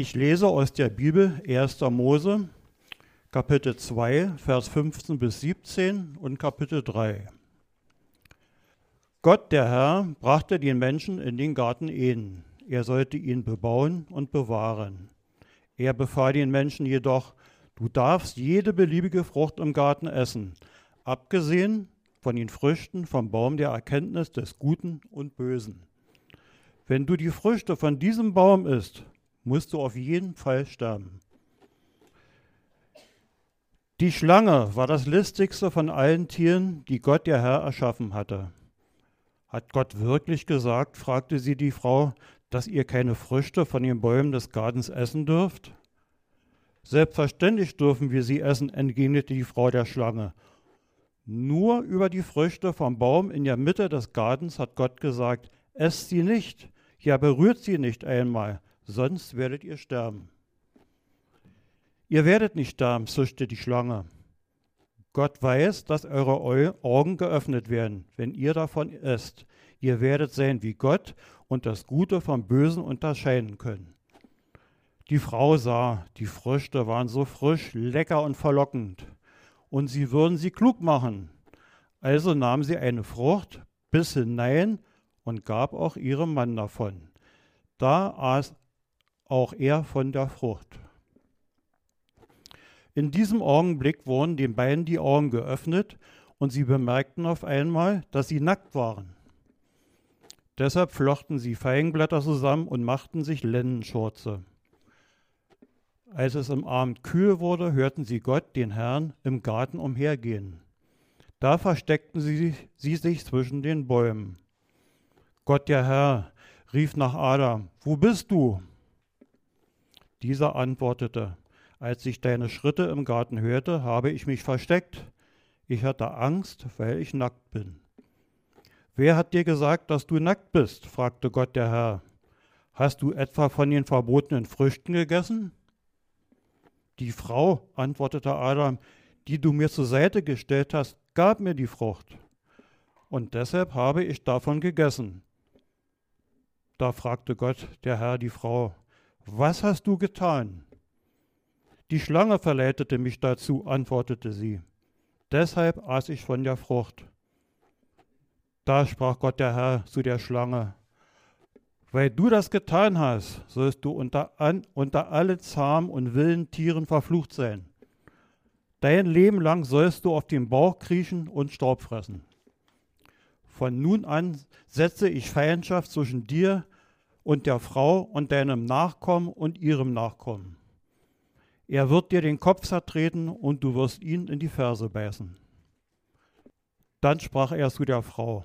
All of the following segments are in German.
Ich lese aus der Bibel 1. Mose, Kapitel 2, Vers 15 bis 17 und Kapitel 3. Gott, der Herr, brachte den Menschen in den Garten Eden. Er sollte ihn bebauen und bewahren. Er befahl den Menschen jedoch, du darfst jede beliebige Frucht im Garten essen, abgesehen von den Früchten vom Baum der Erkenntnis des Guten und Bösen. Wenn du die Früchte von diesem Baum isst, musst du auf jeden Fall sterben. Die Schlange war das listigste von allen Tieren, die Gott der Herr erschaffen hatte. Hat Gott wirklich gesagt, fragte sie die Frau, dass ihr keine Früchte von den Bäumen des Gartens essen dürft? Selbstverständlich dürfen wir sie essen, entgegnete die Frau der Schlange. Nur über die Früchte vom Baum in der Mitte des Gartens hat Gott gesagt, esst sie nicht, ja berührt sie nicht einmal, sonst werdet ihr sterben. Ihr werdet nicht sterben, zischte die Schlange. Gott weiß, dass eure Augen geöffnet werden, wenn ihr davon esst. Ihr werdet sein wie Gott und das Gute vom Bösen unterscheiden können. Die Frau sah, die Früchte waren so frisch, lecker und verlockend, und sie würden sie klug machen. Also nahm sie eine Frucht, biss hinein und gab auch ihrem Mann davon. Da aß auch er von der Frucht. In diesem Augenblick wurden den beiden die Augen geöffnet und sie bemerkten auf einmal, dass sie nackt waren. Deshalb flochten sie Feigenblätter zusammen und machten sich Lennenschurze. Als es im Abend kühl wurde, hörten sie Gott, den Herrn, im Garten umhergehen. Da versteckten sie, sie sich zwischen den Bäumen. Gott, der Herr, rief nach Adam, wo bist du? Dieser antwortete, als ich deine Schritte im Garten hörte, habe ich mich versteckt. Ich hatte Angst, weil ich nackt bin. Wer hat dir gesagt, dass du nackt bist? fragte Gott der Herr. Hast du etwa von den verbotenen Früchten gegessen? Die Frau, antwortete Adam, die du mir zur Seite gestellt hast, gab mir die Frucht. Und deshalb habe ich davon gegessen. Da fragte Gott der Herr die Frau, was hast du getan? Die Schlange verleitete mich dazu, antwortete sie. Deshalb aß ich von der Frucht. Da sprach Gott der Herr zu der Schlange, weil du das getan hast, sollst du unter, an, unter alle zahmen und wilden Tieren verflucht sein. Dein Leben lang sollst du auf dem Bauch kriechen und Staub fressen. Von nun an setze ich Feindschaft zwischen dir und der Frau und deinem Nachkommen und ihrem Nachkommen. Er wird dir den Kopf zertreten und du wirst ihn in die Ferse beißen. Dann sprach er zu der Frau,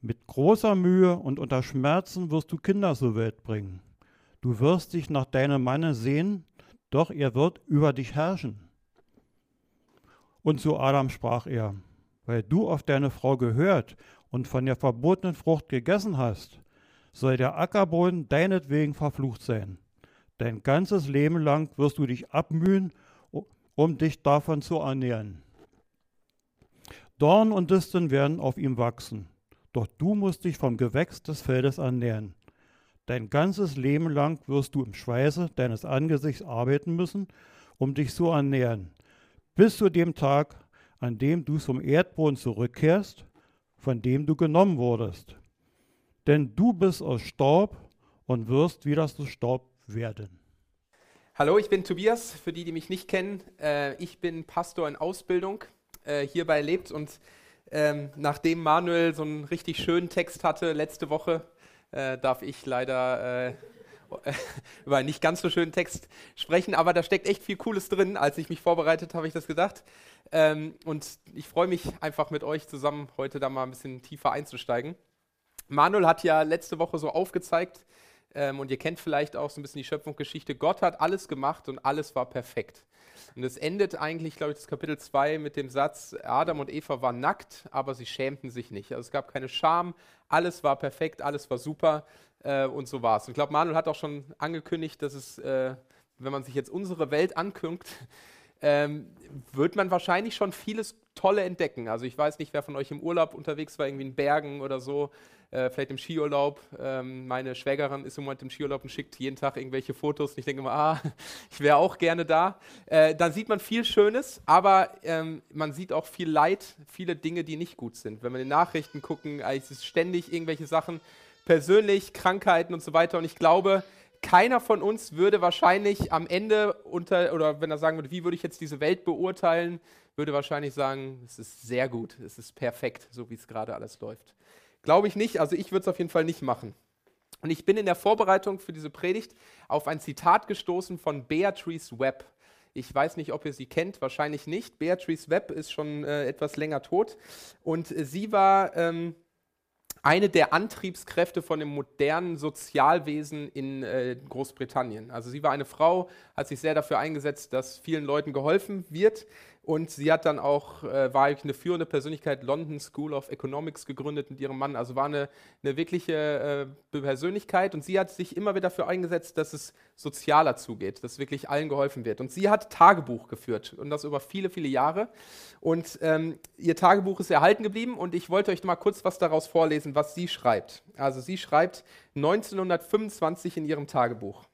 mit großer Mühe und unter Schmerzen wirst du Kinder zur Welt bringen. Du wirst dich nach deinem Manne sehen, doch er wird über dich herrschen. Und zu Adam sprach er, weil du auf deine Frau gehört und von der verbotenen Frucht gegessen hast, soll der Ackerboden deinetwegen verflucht sein. Dein ganzes Leben lang wirst du dich abmühen, um dich davon zu ernähren. Dorn und Disteln werden auf ihm wachsen, doch du musst dich vom Gewächs des Feldes ernähren. Dein ganzes Leben lang wirst du im Schweiße deines Angesichts arbeiten müssen, um dich zu ernähren, bis zu dem Tag, an dem du zum Erdboden zurückkehrst, von dem du genommen wurdest. Denn du bist aus Staub und wirst wieder zu Staub werden. Hallo, ich bin Tobias, für die, die mich nicht kennen. Äh, ich bin Pastor in Ausbildung, äh, hierbei lebt und ähm, nachdem Manuel so einen richtig schönen Text hatte letzte Woche, äh, darf ich leider äh, über einen nicht ganz so schönen Text sprechen, aber da steckt echt viel Cooles drin. Als ich mich vorbereitet habe, ich das gedacht. Ähm, und ich freue mich einfach mit euch zusammen heute da mal ein bisschen tiefer einzusteigen. Manuel hat ja letzte Woche so aufgezeigt, ähm, und ihr kennt vielleicht auch so ein bisschen die Schöpfungsgeschichte. Gott hat alles gemacht und alles war perfekt. Und es endet eigentlich, glaube ich, das Kapitel 2 mit dem Satz, Adam und Eva waren nackt, aber sie schämten sich nicht. Also es gab keine Scham, alles war perfekt, alles war super äh, und so war es. Und ich glaube, Manuel hat auch schon angekündigt, dass es, äh, wenn man sich jetzt unsere Welt anguckt, ähm, wird man wahrscheinlich schon vieles Tolle entdecken. Also ich weiß nicht, wer von euch im Urlaub unterwegs war, irgendwie in Bergen oder so. Äh, vielleicht im Skiurlaub. Ähm, meine Schwägerin ist im Moment im Skiurlaub und schickt jeden Tag irgendwelche Fotos. Und ich denke immer, ah, ich wäre auch gerne da. Äh, dann sieht man viel Schönes, aber ähm, man sieht auch viel Leid, viele Dinge, die nicht gut sind. Wenn wir in den Nachrichten gucken, es ist ständig irgendwelche Sachen, persönlich, Krankheiten und so weiter. Und ich glaube, keiner von uns würde wahrscheinlich am Ende unter, oder wenn er sagen würde, wie würde ich jetzt diese Welt beurteilen, würde wahrscheinlich sagen, es ist sehr gut, es ist perfekt, so wie es gerade alles läuft. Glaube ich nicht, also ich würde es auf jeden Fall nicht machen. Und ich bin in der Vorbereitung für diese Predigt auf ein Zitat gestoßen von Beatrice Webb. Ich weiß nicht, ob ihr sie kennt, wahrscheinlich nicht. Beatrice Webb ist schon äh, etwas länger tot. Und äh, sie war ähm, eine der Antriebskräfte von dem modernen Sozialwesen in äh, Großbritannien. Also sie war eine Frau, hat sich sehr dafür eingesetzt, dass vielen Leuten geholfen wird. Und sie hat dann auch, äh, war eine führende Persönlichkeit, London School of Economics gegründet mit ihrem Mann. Also war eine, eine wirkliche äh, Persönlichkeit. Und sie hat sich immer wieder dafür eingesetzt, dass es sozialer zugeht, dass wirklich allen geholfen wird. Und sie hat Tagebuch geführt und das über viele, viele Jahre. Und ähm, ihr Tagebuch ist erhalten geblieben. Und ich wollte euch mal kurz was daraus vorlesen, was sie schreibt. Also sie schreibt 1925 in ihrem Tagebuch.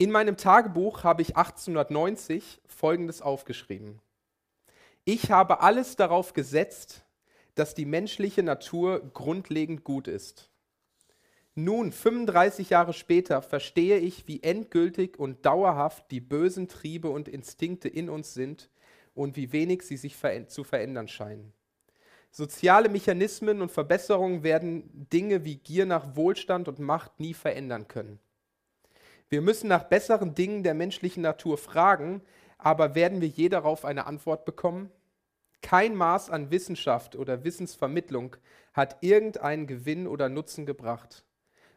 In meinem Tagebuch habe ich 1890 Folgendes aufgeschrieben. Ich habe alles darauf gesetzt, dass die menschliche Natur grundlegend gut ist. Nun, 35 Jahre später, verstehe ich, wie endgültig und dauerhaft die bösen Triebe und Instinkte in uns sind und wie wenig sie sich zu verändern scheinen. Soziale Mechanismen und Verbesserungen werden Dinge wie Gier nach Wohlstand und Macht nie verändern können. Wir müssen nach besseren Dingen der menschlichen Natur fragen, aber werden wir je darauf eine Antwort bekommen? Kein Maß an Wissenschaft oder Wissensvermittlung hat irgendeinen Gewinn oder Nutzen gebracht.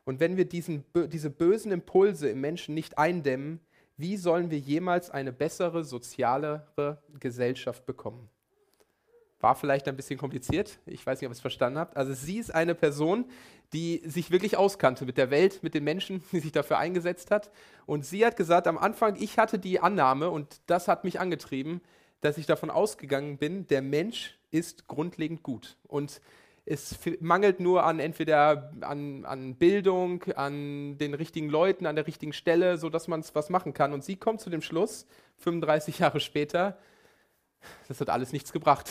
Und wenn wir diesen, diese bösen Impulse im Menschen nicht eindämmen, wie sollen wir jemals eine bessere, sozialere Gesellschaft bekommen? War vielleicht ein bisschen kompliziert. Ich weiß nicht, ob ihr es verstanden habt. Also sie ist eine Person, die sich wirklich auskannte mit der Welt, mit den Menschen, die sich dafür eingesetzt hat. Und sie hat gesagt, am Anfang, ich hatte die Annahme und das hat mich angetrieben, dass ich davon ausgegangen bin, der Mensch ist grundlegend gut. Und es mangelt nur an entweder an, an Bildung, an den richtigen Leuten, an der richtigen Stelle, sodass man was machen kann. Und sie kommt zu dem Schluss, 35 Jahre später, das hat alles nichts gebracht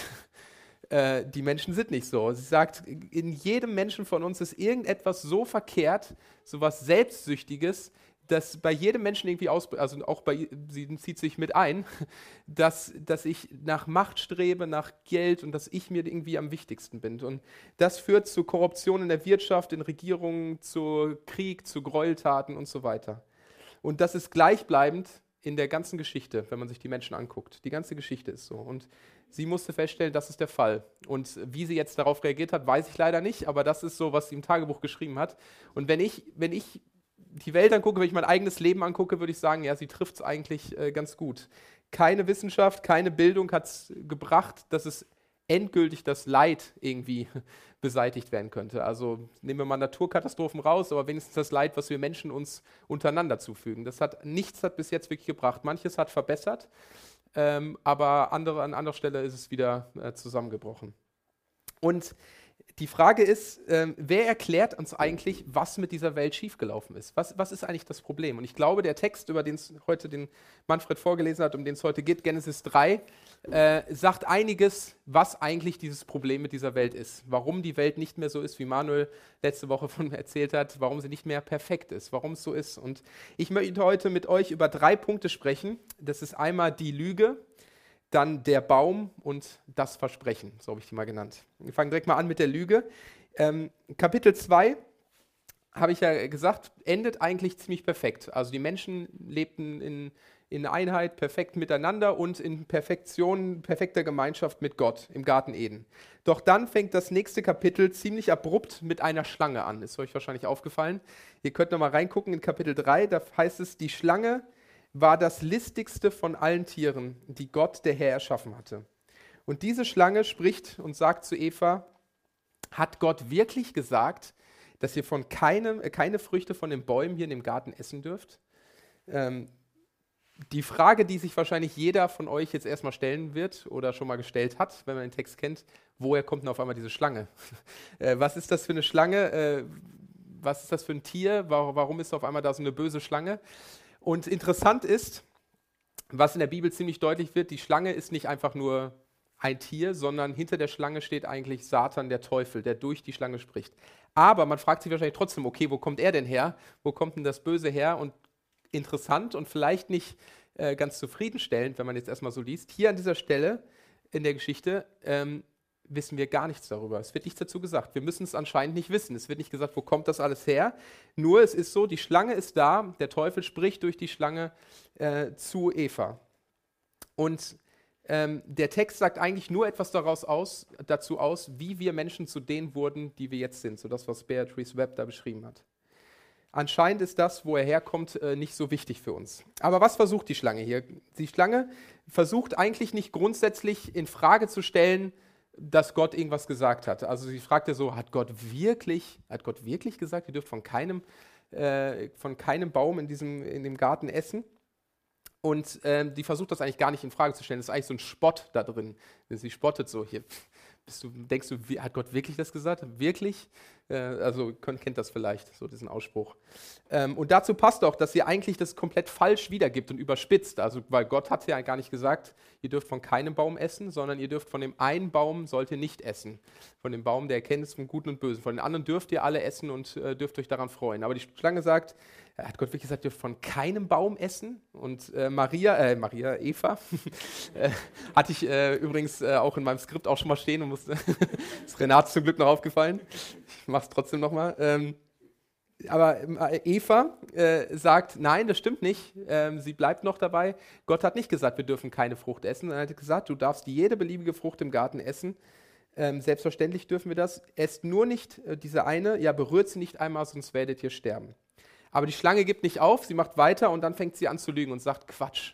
äh, die Menschen sind nicht so. Sie sagt, in jedem Menschen von uns ist irgendetwas so verkehrt, so was Selbstsüchtiges, dass bei jedem Menschen irgendwie aus, also auch bei, sie zieht sich mit ein, dass, dass ich nach Macht strebe, nach Geld und dass ich mir irgendwie am wichtigsten bin. Und das führt zu Korruption in der Wirtschaft, in Regierungen, zu Krieg, zu Gräueltaten und so weiter. Und das ist gleichbleibend in der ganzen Geschichte, wenn man sich die Menschen anguckt. Die ganze Geschichte ist so. Und sie musste feststellen, das ist der Fall. Und wie sie jetzt darauf reagiert hat, weiß ich leider nicht, aber das ist so, was sie im Tagebuch geschrieben hat. Und wenn ich, wenn ich die Welt angucke, wenn ich mein eigenes Leben angucke, würde ich sagen, ja, sie trifft es eigentlich äh, ganz gut. Keine Wissenschaft, keine Bildung hat es gebracht, dass es endgültig das Leid irgendwie beseitigt werden könnte. Also nehmen wir mal Naturkatastrophen raus, aber wenigstens das Leid, was wir Menschen uns untereinander zufügen. Das hat nichts hat bis jetzt wirklich gebracht. Manches hat verbessert, ähm, aber andere, an anderer Stelle ist es wieder äh, zusammengebrochen. Und die Frage ist, ähm, wer erklärt uns eigentlich, was mit dieser Welt schiefgelaufen ist? Was, was ist eigentlich das Problem? Und ich glaube, der Text, über den heute den Manfred vorgelesen hat, um den es heute geht, Genesis 3, äh, sagt einiges, was eigentlich dieses Problem mit dieser Welt ist. Warum die Welt nicht mehr so ist, wie Manuel letzte Woche von erzählt hat, warum sie nicht mehr perfekt ist, warum es so ist. Und ich möchte heute mit euch über drei Punkte sprechen. Das ist einmal die Lüge, dann der Baum und das Versprechen, so habe ich die mal genannt. Wir fangen direkt mal an mit der Lüge. Ähm, Kapitel 2, habe ich ja gesagt, endet eigentlich ziemlich perfekt. Also die Menschen lebten in, in Einheit, perfekt miteinander und in Perfektion, perfekter Gemeinschaft mit Gott im Garten Eden. Doch dann fängt das nächste Kapitel ziemlich abrupt mit einer Schlange an. Ist euch wahrscheinlich aufgefallen. Ihr könnt nochmal reingucken in Kapitel 3, da heißt es, die Schlange war das listigste von allen Tieren, die Gott der Herr erschaffen hatte. Und diese Schlange spricht und sagt zu Eva, hat Gott wirklich gesagt, dass ihr von keinem, äh, keine Früchte von den Bäumen hier in dem Garten essen dürft? Ähm, die Frage, die sich wahrscheinlich jeder von euch jetzt erstmal stellen wird oder schon mal gestellt hat, wenn man den Text kennt, woher kommt denn auf einmal diese Schlange? äh, was ist das für eine Schlange? Äh, was ist das für ein Tier? Warum, ist auf einmal da so eine böse Schlange? Und interessant ist, was in der Bibel ziemlich deutlich wird, die Schlange ist nicht einfach nur ein Tier, sondern hinter der Schlange steht eigentlich Satan, der Teufel, der durch die Schlange spricht. Aber man fragt sich wahrscheinlich trotzdem, okay, wo kommt er denn her? Wo kommt denn das Böse her? Und interessant und vielleicht nicht äh, ganz zufriedenstellend, wenn man jetzt erstmal so liest, hier an dieser Stelle in der Geschichte ähm, wissen wir gar nichts darüber. Es wird nichts dazu gesagt. Wir müssen es anscheinend nicht wissen. Es wird nicht gesagt, wo kommt das alles her. Nur es ist so, die Schlange ist da, der Teufel spricht durch die Schlange äh, zu Eva. Und ähm, der Text sagt eigentlich nur etwas daraus aus, dazu aus, wie wir Menschen zu denen wurden, die wir jetzt sind. So das, was Beatrice Webb da beschrieben hat. Anscheinend ist das, wo er herkommt, äh, nicht so wichtig für uns. Aber was versucht die Schlange hier? Die Schlange versucht eigentlich nicht grundsätzlich in Frage zu stellen, dass Gott irgendwas gesagt hat. Also sie fragte so, hat Gott wirklich, hat Gott wirklich gesagt, ihr dürft von keinem, äh, von keinem Baum in, diesem, in dem Garten essen? Und ähm, die versucht das eigentlich gar nicht in Frage zu stellen. Das ist eigentlich so ein Spott da drin. Sie spottet so hier. Du, denkst du, hat Gott wirklich das gesagt? Wirklich? Äh, also kennt das vielleicht, so diesen Ausspruch. Ähm, und dazu passt auch, dass sie eigentlich das komplett falsch wiedergibt und überspitzt. Also, weil Gott hat ja gar nicht gesagt, ihr dürft von keinem Baum essen, sondern ihr dürft von dem einen Baum sollt ihr nicht essen. Von dem Baum der Erkenntnis von Guten und Bösen. Von den anderen dürft ihr alle essen und äh, dürft euch daran freuen. Aber die Schlange sagt, hat Gott wirklich gesagt, ihr von keinem Baum essen? Und äh, Maria, äh, Maria, Eva, äh, hatte ich äh, übrigens äh, auch in meinem Skript auch schon mal stehen und musste, ist Renate zum Glück noch aufgefallen. Ich mache es trotzdem nochmal. Ähm, aber Eva äh, sagt, nein, das stimmt nicht. Ähm, sie bleibt noch dabei. Gott hat nicht gesagt, wir dürfen keine Frucht essen. Er hat gesagt, du darfst jede beliebige Frucht im Garten essen. Ähm, selbstverständlich dürfen wir das. Esst nur nicht diese eine, ja, berührt sie nicht einmal, sonst werdet ihr sterben. Aber die Schlange gibt nicht auf, sie macht weiter und dann fängt sie an zu lügen und sagt, Quatsch,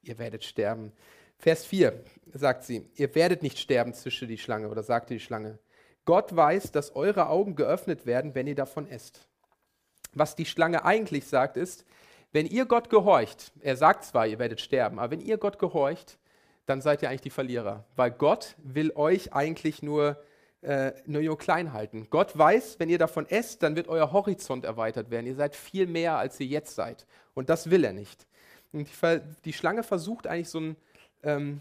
ihr werdet sterben. Vers 4 sagt sie, ihr werdet nicht sterben, zischte die Schlange oder sagte die Schlange. Gott weiß, dass eure Augen geöffnet werden, wenn ihr davon esst. Was die Schlange eigentlich sagt, ist, wenn ihr Gott gehorcht, er sagt zwar, ihr werdet sterben, aber wenn ihr Gott gehorcht, dann seid ihr eigentlich die Verlierer, weil Gott will euch eigentlich nur äh, nur klein halten. Gott weiß, wenn ihr davon esst, dann wird euer Horizont erweitert werden. Ihr seid viel mehr, als ihr jetzt seid. Und das will er nicht. Und die, die Schlange versucht eigentlich so ein, ähm,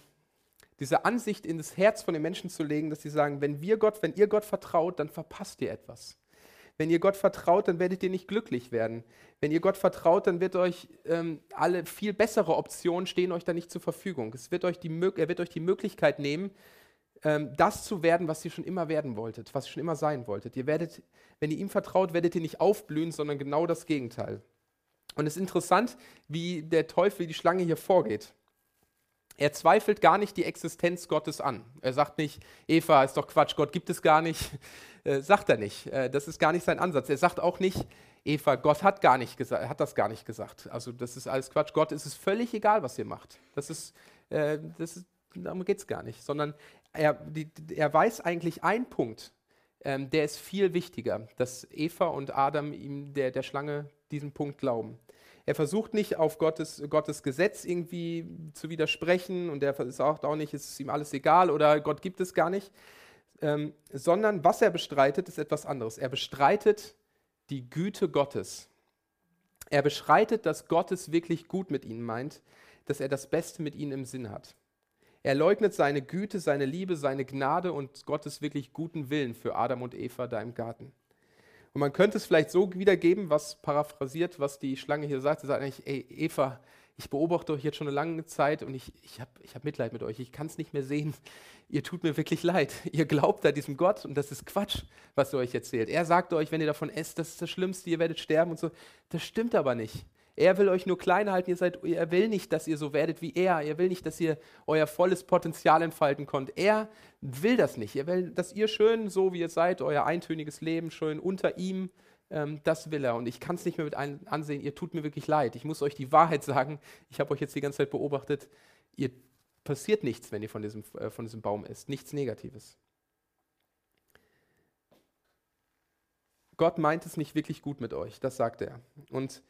diese Ansicht in das Herz von den Menschen zu legen, dass sie sagen, wenn wir Gott, wenn ihr Gott vertraut, dann verpasst ihr etwas. Wenn ihr Gott vertraut, dann werdet ihr nicht glücklich werden. Wenn ihr Gott vertraut, dann wird euch ähm, alle viel bessere Optionen stehen euch da nicht zur Verfügung. Es wird euch die, er wird euch die Möglichkeit nehmen, ähm, das zu werden, was ihr schon immer werden wolltet, was ihr schon immer sein wolltet. Ihr werdet, wenn ihr ihm vertraut, werdet ihr nicht aufblühen, sondern genau das Gegenteil. Und es ist interessant, wie der Teufel, die Schlange hier vorgeht. Er zweifelt gar nicht die Existenz Gottes an. Er sagt nicht, Eva ist doch Quatsch, Gott gibt es gar nicht. Äh, sagt er nicht. Äh, das ist gar nicht sein Ansatz. Er sagt auch nicht, Eva, Gott hat, gar nicht hat das gar nicht gesagt. Also das ist alles Quatsch. Gott ist es völlig egal, was ihr macht. Das ist, äh, das ist darum geht es gar nicht, sondern er, die, er weiß eigentlich einen Punkt, ähm, der ist viel wichtiger, dass Eva und Adam ihm, der, der Schlange, diesen Punkt glauben. Er versucht nicht auf Gottes, Gottes Gesetz irgendwie zu widersprechen und er sagt auch nicht, es ist ihm alles egal oder Gott gibt es gar nicht, ähm, sondern was er bestreitet, ist etwas anderes. Er bestreitet die Güte Gottes. Er bestreitet, dass Gott es wirklich gut mit ihnen meint, dass er das Beste mit ihnen im Sinn hat. Er leugnet seine Güte, seine Liebe, seine Gnade und Gottes wirklich guten Willen für Adam und Eva da im Garten. Und man könnte es vielleicht so wiedergeben, was paraphrasiert, was die Schlange hier sagt. Sie sagt eigentlich, ey, Eva, ich beobachte euch jetzt schon eine lange Zeit und ich, ich habe ich hab Mitleid mit euch. Ich kann es nicht mehr sehen. Ihr tut mir wirklich leid. Ihr glaubt da diesem Gott und das ist Quatsch, was er euch erzählt. Er sagt euch, wenn ihr davon esst, das ist das Schlimmste, ihr werdet sterben und so. Das stimmt aber nicht. Er will euch nur klein halten. Ihr seid, er will nicht, dass ihr so werdet wie er. Er will nicht, dass ihr euer volles Potenzial entfalten könnt. Er will das nicht. Er will, dass ihr schön, so wie ihr seid, euer eintöniges Leben schön unter ihm, ähm, das will er. Und ich kann es nicht mehr mit ansehen. Ihr tut mir wirklich leid. Ich muss euch die Wahrheit sagen. Ich habe euch jetzt die ganze Zeit beobachtet. Ihr passiert nichts, wenn ihr von diesem, äh, von diesem Baum isst. Nichts Negatives. Gott meint es nicht wirklich gut mit euch, das sagt er. Und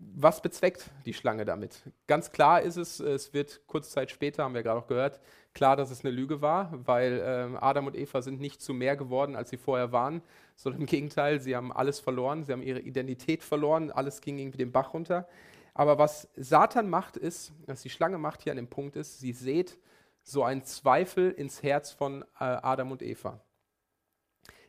was bezweckt die Schlange damit? Ganz klar ist es, es wird kurze Zeit später, haben wir gerade auch gehört, klar, dass es eine Lüge war, weil äh, Adam und Eva sind nicht zu mehr geworden, als sie vorher waren, sondern im Gegenteil, sie haben alles verloren, sie haben ihre Identität verloren, alles ging irgendwie den Bach runter. Aber was Satan macht, ist, was die Schlange macht hier an dem Punkt ist, sie sät so einen Zweifel ins Herz von äh, Adam und Eva.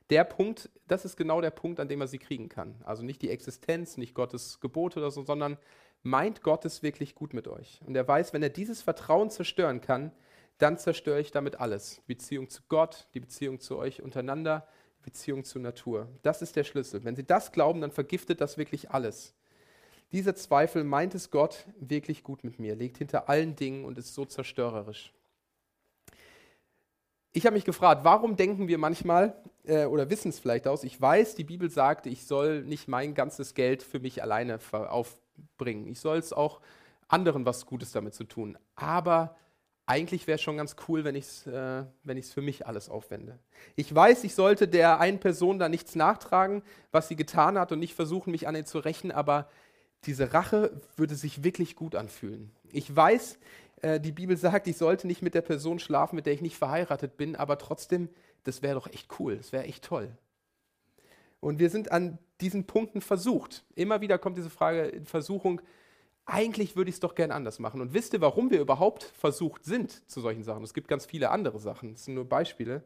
Der Punkt, das ist genau der Punkt, an dem er sie kriegen kann. Also nicht die Existenz, nicht Gottes Gebote oder so, sondern meint Gott es wirklich gut mit euch. Und er weiß, wenn er dieses Vertrauen zerstören kann, dann zerstöre ich damit alles. Die Beziehung zu Gott, die Beziehung zu euch untereinander, die Beziehung zur Natur. Das ist der Schlüssel. Wenn Sie das glauben, dann vergiftet das wirklich alles. Dieser Zweifel meint es Gott wirklich gut mit mir, liegt hinter allen Dingen und ist so zerstörerisch. Ich habe mich gefragt, warum denken wir manchmal äh, oder wissen es vielleicht aus, ich weiß, die Bibel sagt, ich soll nicht mein ganzes Geld für mich alleine aufbringen. Ich soll es auch anderen was Gutes damit zu tun. Aber eigentlich wäre es schon ganz cool, wenn ich es äh, für mich alles aufwende. Ich weiß, ich sollte der einen Person da nichts nachtragen, was sie getan hat und nicht versuchen, mich an ihr zu rächen, aber diese Rache würde sich wirklich gut anfühlen. Ich weiß, äh, die Bibel sagt, ich sollte nicht mit der Person schlafen, mit der ich nicht verheiratet bin, aber trotzdem, das wäre doch echt cool, das wäre echt toll. Und wir sind an diesen Punkten versucht. Immer wieder kommt diese Frage in Versuchung, eigentlich würde ich es doch gern anders machen. Und wisst ihr, warum wir überhaupt versucht sind zu solchen Sachen? Es gibt ganz viele andere Sachen, das sind nur Beispiele.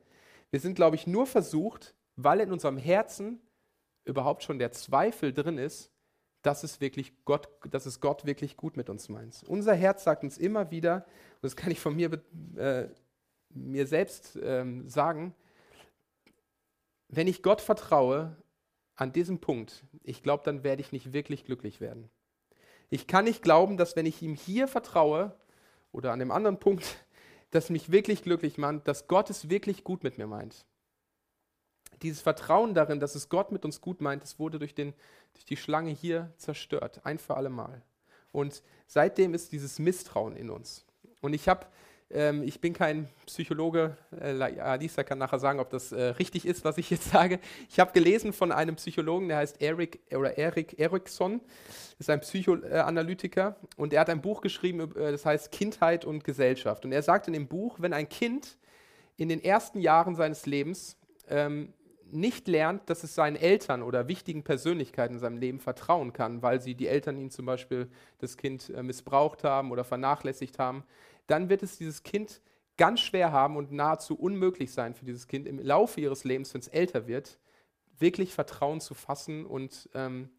Wir sind, glaube ich, nur versucht, weil in unserem Herzen überhaupt schon der Zweifel drin ist, dass es wirklich Gott, dass es Gott wirklich gut mit uns meint. Unser Herz sagt uns immer wieder, und das kann ich von mir, äh, mir selbst ähm, sagen, wenn ich Gott vertraue an diesem Punkt, ich glaube, dann werde ich nicht wirklich glücklich werden. Ich kann nicht glauben, dass wenn ich ihm hier vertraue oder an dem anderen Punkt, das mich wirklich glücklich macht, dass Gott es wirklich gut mit mir meint dieses Vertrauen darin, dass es Gott mit uns gut meint, das wurde durch, den, durch die Schlange hier zerstört, ein für alle Mal. Und seitdem ist dieses Misstrauen in uns. Und ich habe, ähm, ich bin kein Psychologe, äh, Alisa kann nachher sagen, ob das äh, richtig ist, was ich jetzt sage. Ich habe gelesen von einem Psychologen, der heißt Eric oder Eric Erickson, ist ein Psychoanalytiker und er hat ein Buch geschrieben, äh, das heißt Kindheit und Gesellschaft. Und er sagt in dem Buch, wenn ein Kind in den ersten Jahren seines Lebens ähm, nicht lernt, dass es seinen Eltern oder wichtigen Persönlichkeiten in seinem Leben vertrauen kann, weil sie die Eltern ihn zum Beispiel das Kind äh, missbraucht haben oder vernachlässigt haben, dann wird es dieses Kind ganz schwer haben und nahezu unmöglich sein für dieses Kind im Laufe ihres Lebens, wenn es älter wird, wirklich Vertrauen zu fassen und ähm,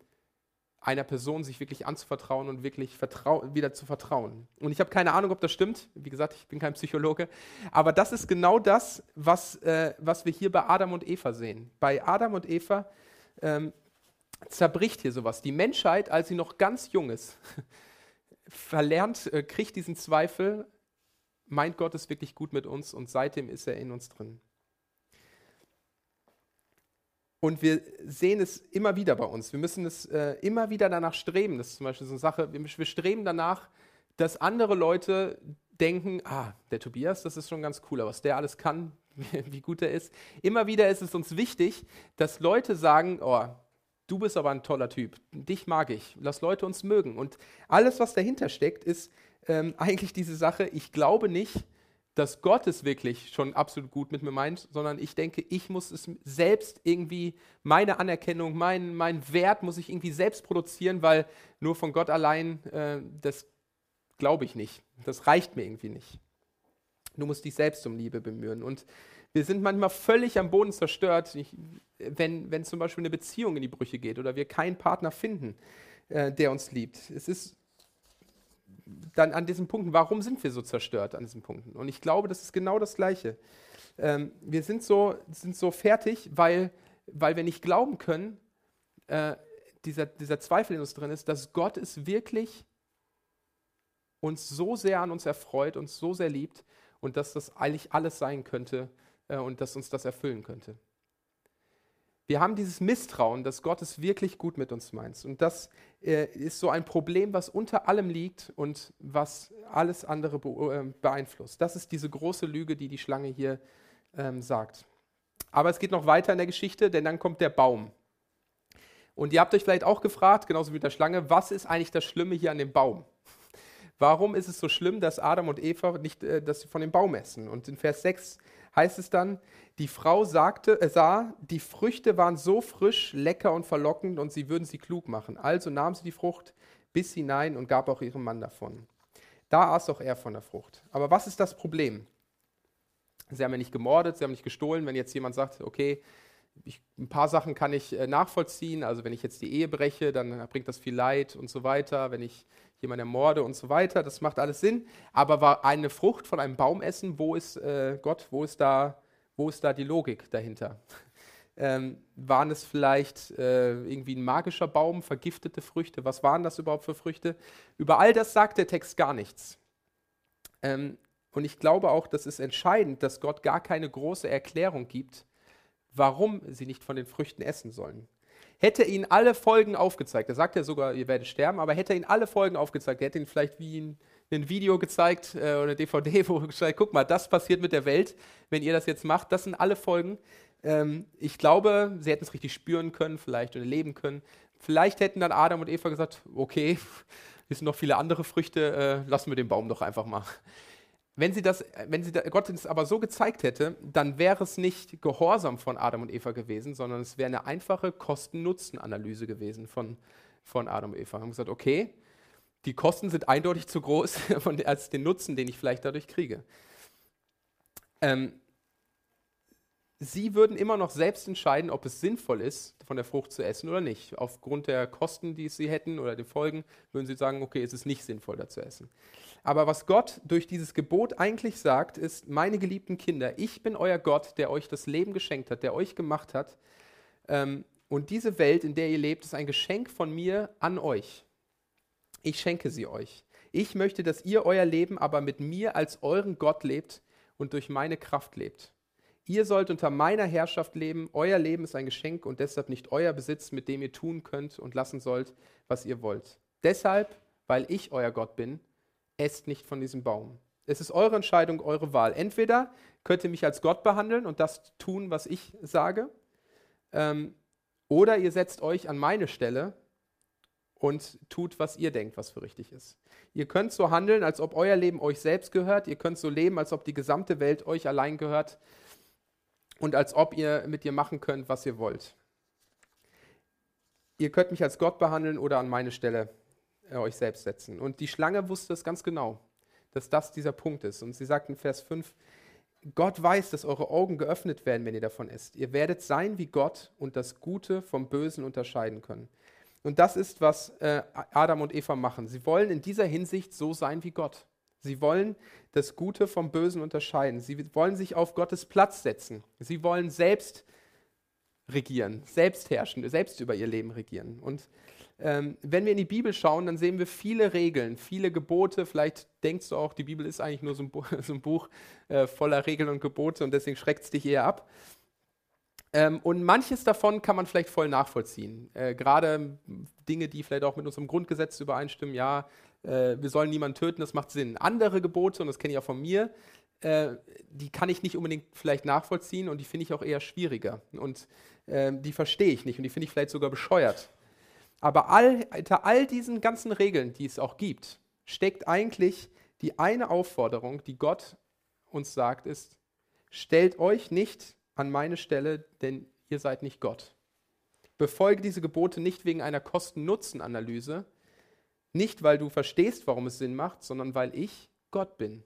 einer Person sich wirklich anzuvertrauen und wirklich wieder zu vertrauen. Und ich habe keine Ahnung, ob das stimmt. Wie gesagt, ich bin kein Psychologe. Aber das ist genau das, was, äh, was wir hier bei Adam und Eva sehen. Bei Adam und Eva ähm, zerbricht hier sowas. Die Menschheit, als sie noch ganz jung ist, verlernt, äh, kriegt diesen Zweifel, meint Gott es wirklich gut mit uns und seitdem ist er in uns drin. Und wir sehen es immer wieder bei uns. Wir müssen es äh, immer wieder danach streben. Das ist zum Beispiel so eine Sache, wir, wir streben danach, dass andere Leute denken, ah, der Tobias, das ist schon ganz cool, was der alles kann, wie gut er ist. Immer wieder ist es uns wichtig, dass Leute sagen, oh, du bist aber ein toller Typ, dich mag ich, lass Leute uns mögen. Und alles, was dahinter steckt, ist ähm, eigentlich diese Sache, ich glaube nicht, dass Gott es wirklich schon absolut gut mit mir meint, sondern ich denke, ich muss es selbst irgendwie, meine Anerkennung, mein, mein Wert muss ich irgendwie selbst produzieren, weil nur von Gott allein, äh, das glaube ich nicht. Das reicht mir irgendwie nicht. Du musst dich selbst um Liebe bemühen. Und wir sind manchmal völlig am Boden zerstört, wenn, wenn zum Beispiel eine Beziehung in die Brüche geht oder wir keinen Partner finden, äh, der uns liebt. Es ist dann an diesen Punkten, warum sind wir so zerstört an diesen Punkten? Und ich glaube, das ist genau das Gleiche. Ähm, wir sind so, sind so fertig, weil, weil wir nicht glauben können, äh, dieser, dieser Zweifel in uns drin ist, dass Gott es wirklich uns so sehr an uns erfreut, uns so sehr liebt und dass das eigentlich alles sein könnte äh, und dass uns das erfüllen könnte. Wir haben dieses Misstrauen, dass Gott es wirklich gut mit uns meint. Und das äh, ist so ein Problem, was unter allem liegt und was alles andere be äh, beeinflusst. Das ist diese große Lüge, die die Schlange hier ähm, sagt. Aber es geht noch weiter in der Geschichte, denn dann kommt der Baum. Und ihr habt euch vielleicht auch gefragt, genauso wie mit der Schlange, was ist eigentlich das Schlimme hier an dem Baum? Warum ist es so schlimm, dass Adam und Eva nicht äh, dass sie von dem Baum essen? Und in Vers 6 heißt es dann, die Frau sagte, äh, sah, die Früchte waren so frisch, lecker und verlockend und sie würden sie klug machen. Also nahm sie die Frucht, biss hinein und gab auch ihrem Mann davon. Da aß auch er von der Frucht. Aber was ist das Problem? Sie haben ja nicht gemordet, sie haben nicht gestohlen. Wenn jetzt jemand sagt, okay, ich, ein paar Sachen kann ich äh, nachvollziehen, also wenn ich jetzt die Ehe breche, dann bringt das viel Leid und so weiter. Wenn ich jemanden ermorde und so weiter, das macht alles Sinn. Aber war eine Frucht von einem Baum essen, wo ist äh, Gott, wo ist, da, wo ist da die Logik dahinter? Ähm, waren es vielleicht äh, irgendwie ein magischer Baum, vergiftete Früchte? Was waren das überhaupt für Früchte? Über all das sagt der Text gar nichts. Ähm, und ich glaube auch, das ist entscheidend, dass Gott gar keine große Erklärung gibt, warum sie nicht von den Früchten essen sollen. Hätte er ihnen alle Folgen aufgezeigt, er sagt ja sogar, ihr werdet sterben, aber hätte er ihnen alle Folgen aufgezeigt, er hätte ihnen vielleicht wie ein, ein Video gezeigt äh, oder eine DVD, wo er gesagt guck mal, das passiert mit der Welt, wenn ihr das jetzt macht, das sind alle Folgen. Ähm, ich glaube, sie hätten es richtig spüren können, vielleicht oder leben können. Vielleicht hätten dann Adam und Eva gesagt, okay, es sind noch viele andere Früchte, äh, lassen wir den Baum doch einfach mal. Wenn sie, das, wenn sie Gott es aber so gezeigt hätte, dann wäre es nicht Gehorsam von Adam und Eva gewesen, sondern es wäre eine einfache Kosten-Nutzen-Analyse gewesen von, von Adam und Eva. Haben gesagt, okay, die Kosten sind eindeutig zu groß als den Nutzen, den ich vielleicht dadurch kriege. Ähm, Sie würden immer noch selbst entscheiden, ob es sinnvoll ist, von der Frucht zu essen oder nicht. Aufgrund der Kosten, die Sie hätten oder den Folgen, würden Sie sagen, okay, es ist nicht sinnvoll, da zu essen. Aber was Gott durch dieses Gebot eigentlich sagt, ist, meine geliebten Kinder, ich bin euer Gott, der euch das Leben geschenkt hat, der euch gemacht hat. Ähm, und diese Welt, in der ihr lebt, ist ein Geschenk von mir an euch. Ich schenke sie euch. Ich möchte, dass ihr euer Leben aber mit mir als euren Gott lebt und durch meine Kraft lebt. Ihr sollt unter meiner Herrschaft leben. Euer Leben ist ein Geschenk und deshalb nicht euer Besitz, mit dem ihr tun könnt und lassen sollt, was ihr wollt. Deshalb, weil ich euer Gott bin, esst nicht von diesem Baum. Es ist eure Entscheidung, eure Wahl. Entweder könnt ihr mich als Gott behandeln und das tun, was ich sage, ähm, oder ihr setzt euch an meine Stelle und tut, was ihr denkt, was für richtig ist. Ihr könnt so handeln, als ob euer Leben euch selbst gehört. Ihr könnt so leben, als ob die gesamte Welt euch allein gehört und als ob ihr mit ihr machen könnt, was ihr wollt. Ihr könnt mich als Gott behandeln oder an meine Stelle äh, euch selbst setzen. Und die Schlange wusste es ganz genau, dass das dieser Punkt ist. Und sie sagt in Vers 5, Gott weiß, dass eure Augen geöffnet werden, wenn ihr davon esst. Ihr werdet sein wie Gott und das Gute vom Bösen unterscheiden können. Und das ist, was äh, Adam und Eva machen. Sie wollen in dieser Hinsicht so sein wie Gott. Sie wollen das Gute vom Bösen unterscheiden. Sie wollen sich auf Gottes Platz setzen. Sie wollen selbst regieren, selbst herrschen, selbst über ihr Leben regieren. Und ähm, wenn wir in die Bibel schauen, dann sehen wir viele Regeln, viele Gebote. Vielleicht denkst du auch, die Bibel ist eigentlich nur so ein, Buch, so ein Buch äh, voller Regeln und Gebote und deswegen schreckt es dich eher ab. Ähm, und manches davon kann man vielleicht voll nachvollziehen. Äh, Gerade Dinge, die vielleicht auch mit unserem Grundgesetz übereinstimmen. Ja, äh, wir sollen niemanden töten, das macht Sinn. Andere Gebote, und das kenne ich auch von mir, äh, die kann ich nicht unbedingt vielleicht nachvollziehen und die finde ich auch eher schwieriger. Und äh, die verstehe ich nicht und die finde ich vielleicht sogar bescheuert. Aber all, hinter all diesen ganzen Regeln, die es auch gibt, steckt eigentlich die eine Aufforderung, die Gott uns sagt, ist, stellt euch nicht an meine Stelle, denn ihr seid nicht Gott. Befolge diese Gebote nicht wegen einer Kosten-Nutzen-Analyse, nicht, weil du verstehst, warum es Sinn macht, sondern weil ich Gott bin.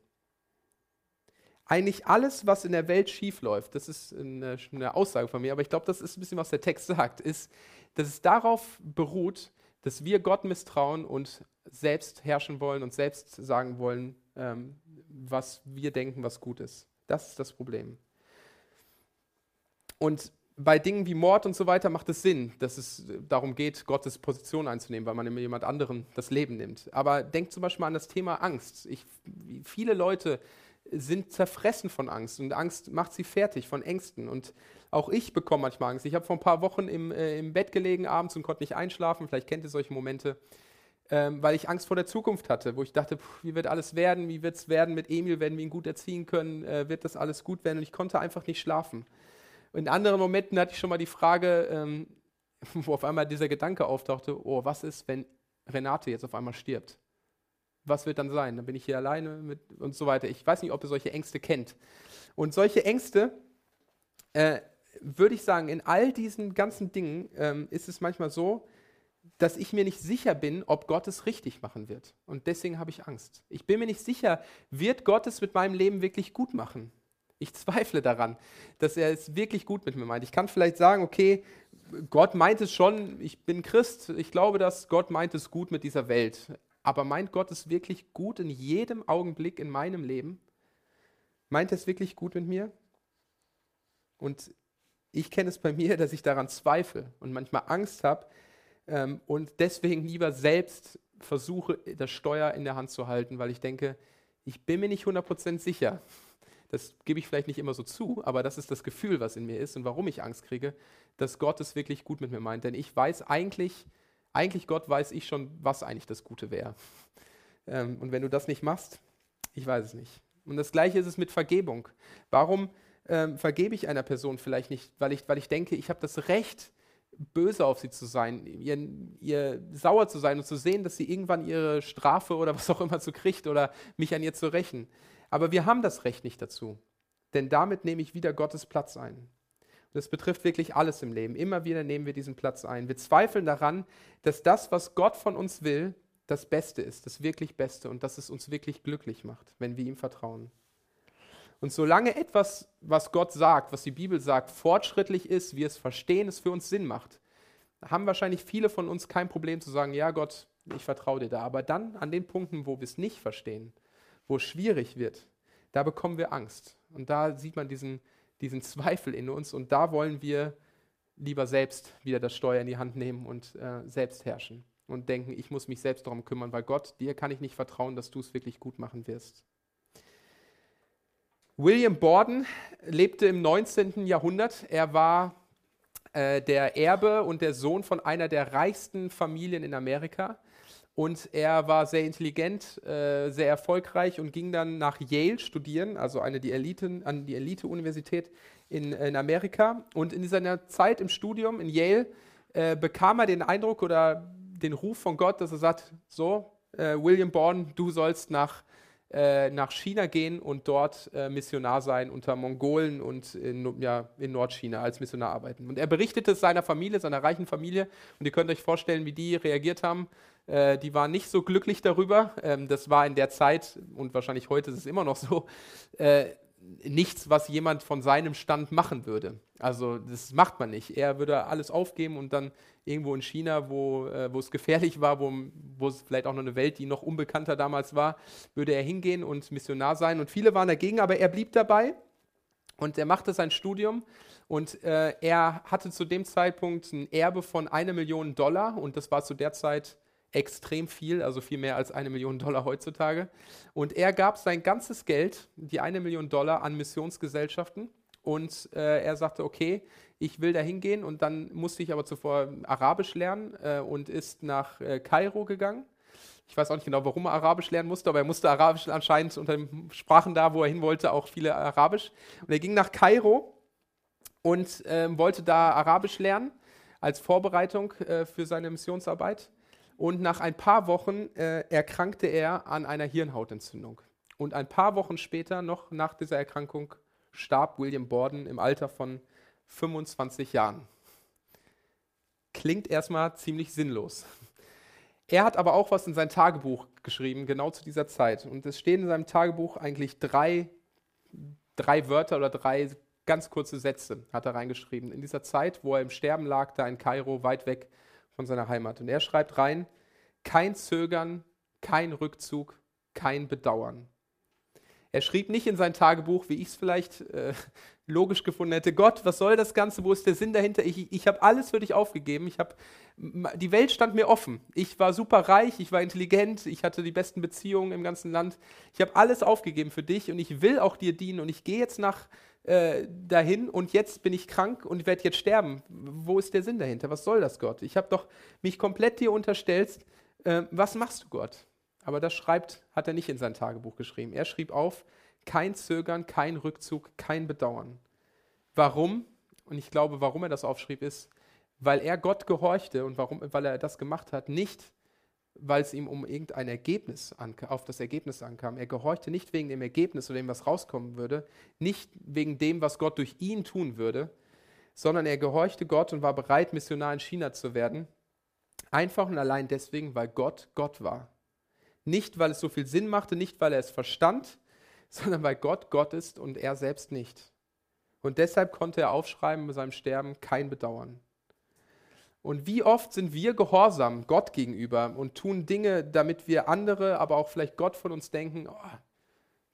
Eigentlich alles, was in der Welt schiefläuft, das ist eine, eine Aussage von mir, aber ich glaube, das ist ein bisschen, was der Text sagt, ist, dass es darauf beruht, dass wir Gott misstrauen und selbst herrschen wollen und selbst sagen wollen, ähm, was wir denken, was gut ist. Das ist das Problem. Und bei Dingen wie Mord und so weiter macht es Sinn, dass es darum geht, Gottes Position einzunehmen, weil man jemand anderem das Leben nimmt. Aber denkt zum Beispiel an das Thema Angst. Ich, viele Leute sind zerfressen von Angst und Angst macht sie fertig von Ängsten. Und auch ich bekomme manchmal Angst. Ich habe vor ein paar Wochen im, äh, im Bett gelegen abends und konnte nicht einschlafen. Vielleicht kennt ihr solche Momente, ähm, weil ich Angst vor der Zukunft hatte, wo ich dachte, pff, wie wird alles werden? Wie wird es werden mit Emil? Werden wir ihn gut erziehen können? Äh, wird das alles gut werden? Und ich konnte einfach nicht schlafen. In anderen Momenten hatte ich schon mal die Frage, ähm, wo auf einmal dieser Gedanke auftauchte, oh, was ist, wenn Renate jetzt auf einmal stirbt? Was wird dann sein? Dann bin ich hier alleine mit und so weiter. Ich weiß nicht, ob ihr solche Ängste kennt. Und solche Ängste, äh, würde ich sagen, in all diesen ganzen Dingen ähm, ist es manchmal so, dass ich mir nicht sicher bin, ob Gott es richtig machen wird. Und deswegen habe ich Angst. Ich bin mir nicht sicher, wird Gott es mit meinem Leben wirklich gut machen? Ich zweifle daran, dass er es wirklich gut mit mir meint. Ich kann vielleicht sagen, okay, Gott meint es schon, ich bin Christ, ich glaube, dass Gott meint es gut mit dieser Welt. Aber meint Gott es wirklich gut in jedem Augenblick in meinem Leben? Meint er es wirklich gut mit mir? Und ich kenne es bei mir, dass ich daran zweifle und manchmal Angst habe ähm, und deswegen lieber selbst versuche, das Steuer in der Hand zu halten, weil ich denke, ich bin mir nicht 100% sicher. Das gebe ich vielleicht nicht immer so zu, aber das ist das Gefühl, was in mir ist und warum ich Angst kriege, dass Gott es wirklich gut mit mir meint. Denn ich weiß eigentlich, eigentlich Gott weiß ich schon, was eigentlich das Gute wäre. Ähm, und wenn du das nicht machst, ich weiß es nicht. Und das Gleiche ist es mit Vergebung. Warum ähm, vergebe ich einer Person vielleicht nicht, weil ich, weil ich denke, ich habe das Recht, böse auf sie zu sein, ihr, ihr sauer zu sein und zu sehen, dass sie irgendwann ihre Strafe oder was auch immer zu kriegt oder mich an ihr zu rächen. Aber wir haben das Recht nicht dazu, denn damit nehme ich wieder Gottes Platz ein. Das betrifft wirklich alles im Leben. Immer wieder nehmen wir diesen Platz ein. Wir zweifeln daran, dass das, was Gott von uns will, das Beste ist, das wirklich Beste und dass es uns wirklich glücklich macht, wenn wir ihm vertrauen. Und solange etwas, was Gott sagt, was die Bibel sagt, fortschrittlich ist, wir es verstehen, es für uns Sinn macht, haben wahrscheinlich viele von uns kein Problem zu sagen, ja Gott, ich vertraue dir da. Aber dann an den Punkten, wo wir es nicht verstehen, wo es schwierig wird, da bekommen wir Angst. Und da sieht man diesen, diesen Zweifel in uns und da wollen wir lieber selbst wieder das Steuer in die Hand nehmen und äh, selbst herrschen und denken, ich muss mich selbst darum kümmern, weil Gott, dir kann ich nicht vertrauen, dass du es wirklich gut machen wirst. William Borden lebte im 19. Jahrhundert. Er war äh, der Erbe und der Sohn von einer der reichsten Familien in Amerika. Und er war sehr intelligent, äh, sehr erfolgreich und ging dann nach Yale studieren, also eine die Elite, an die Elite-Universität in, in, Amerika. Und in seiner Zeit im Studium in Yale äh, bekam er den Eindruck oder den Ruf von Gott, dass er sagt, so, äh, William Borden, du sollst nach äh, nach China gehen und dort äh, Missionar sein unter Mongolen und in, ja, in Nordchina als Missionar arbeiten. Und er berichtete es seiner Familie, seiner reichen Familie. Und ihr könnt euch vorstellen, wie die reagiert haben. Äh, die waren nicht so glücklich darüber. Ähm, das war in der Zeit, und wahrscheinlich heute ist es immer noch so, äh, nichts, was jemand von seinem Stand machen würde. Also das macht man nicht. Er würde alles aufgeben und dann irgendwo in China, wo, äh, wo es gefährlich war, wo, wo es vielleicht auch noch eine Welt, die noch unbekannter damals war, würde er hingehen und Missionar sein. Und viele waren dagegen, aber er blieb dabei und er machte sein Studium und äh, er hatte zu dem Zeitpunkt ein Erbe von einer Million Dollar und das war zu der Zeit extrem viel, also viel mehr als eine Million Dollar heutzutage. Und er gab sein ganzes Geld, die eine Million Dollar, an Missionsgesellschaften. Und äh, er sagte, okay, ich will da hingehen. Und dann musste ich aber zuvor Arabisch lernen äh, und ist nach äh, Kairo gegangen. Ich weiß auch nicht genau, warum er Arabisch lernen musste, aber er musste Arabisch anscheinend unter den Sprachen da, wo er hin wollte, auch viele Arabisch. Und er ging nach Kairo und ähm, wollte da Arabisch lernen als Vorbereitung äh, für seine Missionsarbeit. Und nach ein paar Wochen äh, erkrankte er an einer Hirnhautentzündung. Und ein paar Wochen später, noch nach dieser Erkrankung, starb William Borden im Alter von 25 Jahren. Klingt erstmal ziemlich sinnlos. Er hat aber auch was in sein Tagebuch geschrieben, genau zu dieser Zeit. Und es stehen in seinem Tagebuch eigentlich drei, drei Wörter oder drei ganz kurze Sätze, hat er reingeschrieben. In dieser Zeit, wo er im Sterben lag, da in Kairo, weit weg von seiner Heimat. Und er schreibt rein, kein Zögern, kein Rückzug, kein Bedauern. Er schrieb nicht in sein Tagebuch, wie ich es vielleicht äh, logisch gefunden hätte, Gott, was soll das Ganze, wo ist der Sinn dahinter? Ich, ich habe alles für dich aufgegeben, ich hab, die Welt stand mir offen. Ich war super reich, ich war intelligent, ich hatte die besten Beziehungen im ganzen Land. Ich habe alles aufgegeben für dich und ich will auch dir dienen und ich gehe jetzt nach, äh, dahin und jetzt bin ich krank und werde jetzt sterben. Wo ist der Sinn dahinter? Was soll das, Gott? Ich habe doch mich komplett dir unterstellt. Äh, was machst du, Gott? Aber das schreibt, hat er nicht in sein Tagebuch geschrieben. Er schrieb auf, kein Zögern, kein Rückzug, kein Bedauern. Warum? Und ich glaube, warum er das aufschrieb, ist, weil er Gott gehorchte und warum, weil er das gemacht hat, nicht weil es ihm um irgendein Ergebnis auf das Ergebnis ankam. Er gehorchte nicht wegen dem Ergebnis oder dem, was rauskommen würde, nicht wegen dem, was Gott durch ihn tun würde, sondern er gehorchte Gott und war bereit, Missionar in China zu werden, einfach und allein deswegen, weil Gott Gott war. Nicht, weil es so viel Sinn machte, nicht, weil er es verstand, sondern weil Gott Gott ist und er selbst nicht. Und deshalb konnte er aufschreiben bei seinem Sterben kein Bedauern. Und wie oft sind wir gehorsam Gott gegenüber und tun Dinge, damit wir andere, aber auch vielleicht Gott von uns denken, oh,